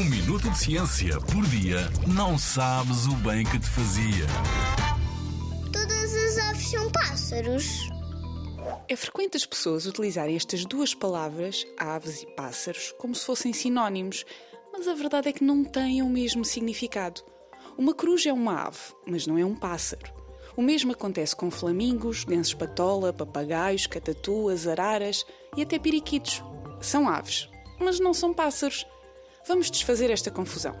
Um minuto de ciência por dia não sabes o bem que te fazia. Todas as aves são pássaros. É frequente as pessoas utilizarem estas duas palavras, aves e pássaros, como se fossem sinónimos, mas a verdade é que não têm o mesmo significado. Uma coruja é uma ave, mas não é um pássaro. O mesmo acontece com flamingos, lenços patola, papagaios, catatuas, araras e até periquitos. São aves, mas não são pássaros. Vamos desfazer esta confusão.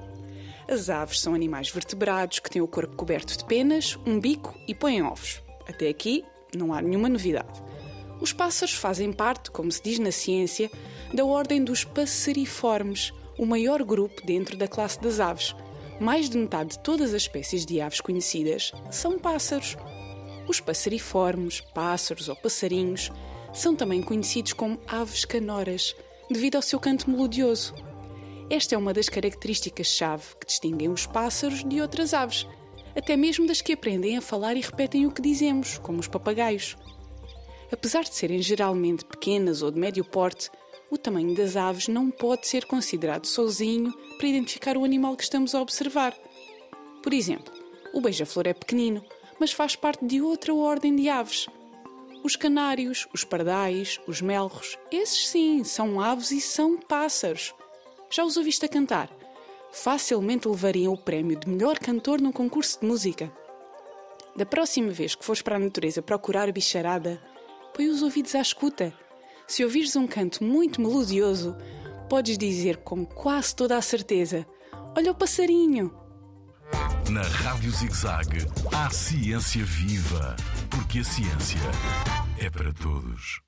As aves são animais vertebrados que têm o corpo coberto de penas, um bico e põem ovos. Até aqui não há nenhuma novidade. Os pássaros fazem parte, como se diz na ciência, da ordem dos passeriformes, o maior grupo dentro da classe das aves. Mais de metade de todas as espécies de aves conhecidas são pássaros. Os passeriformes, pássaros ou passarinhos, são também conhecidos como aves canoras, devido ao seu canto melodioso. Esta é uma das características-chave que distinguem os pássaros de outras aves, até mesmo das que aprendem a falar e repetem o que dizemos, como os papagaios. Apesar de serem geralmente pequenas ou de médio porte, o tamanho das aves não pode ser considerado sozinho para identificar o animal que estamos a observar. Por exemplo, o beija-flor é pequenino, mas faz parte de outra ordem de aves. Os canários, os pardais, os melros, esses sim, são aves e são pássaros. Já os ouviste a cantar? Facilmente levariam o prémio de melhor cantor num concurso de música. Da próxima vez que fores para a natureza procurar bicharada, põe os ouvidos à escuta. Se ouvires um canto muito melodioso, podes dizer com quase toda a certeza: Olha o passarinho! Na Rádio ZigZag, há ciência viva, porque a ciência é para todos.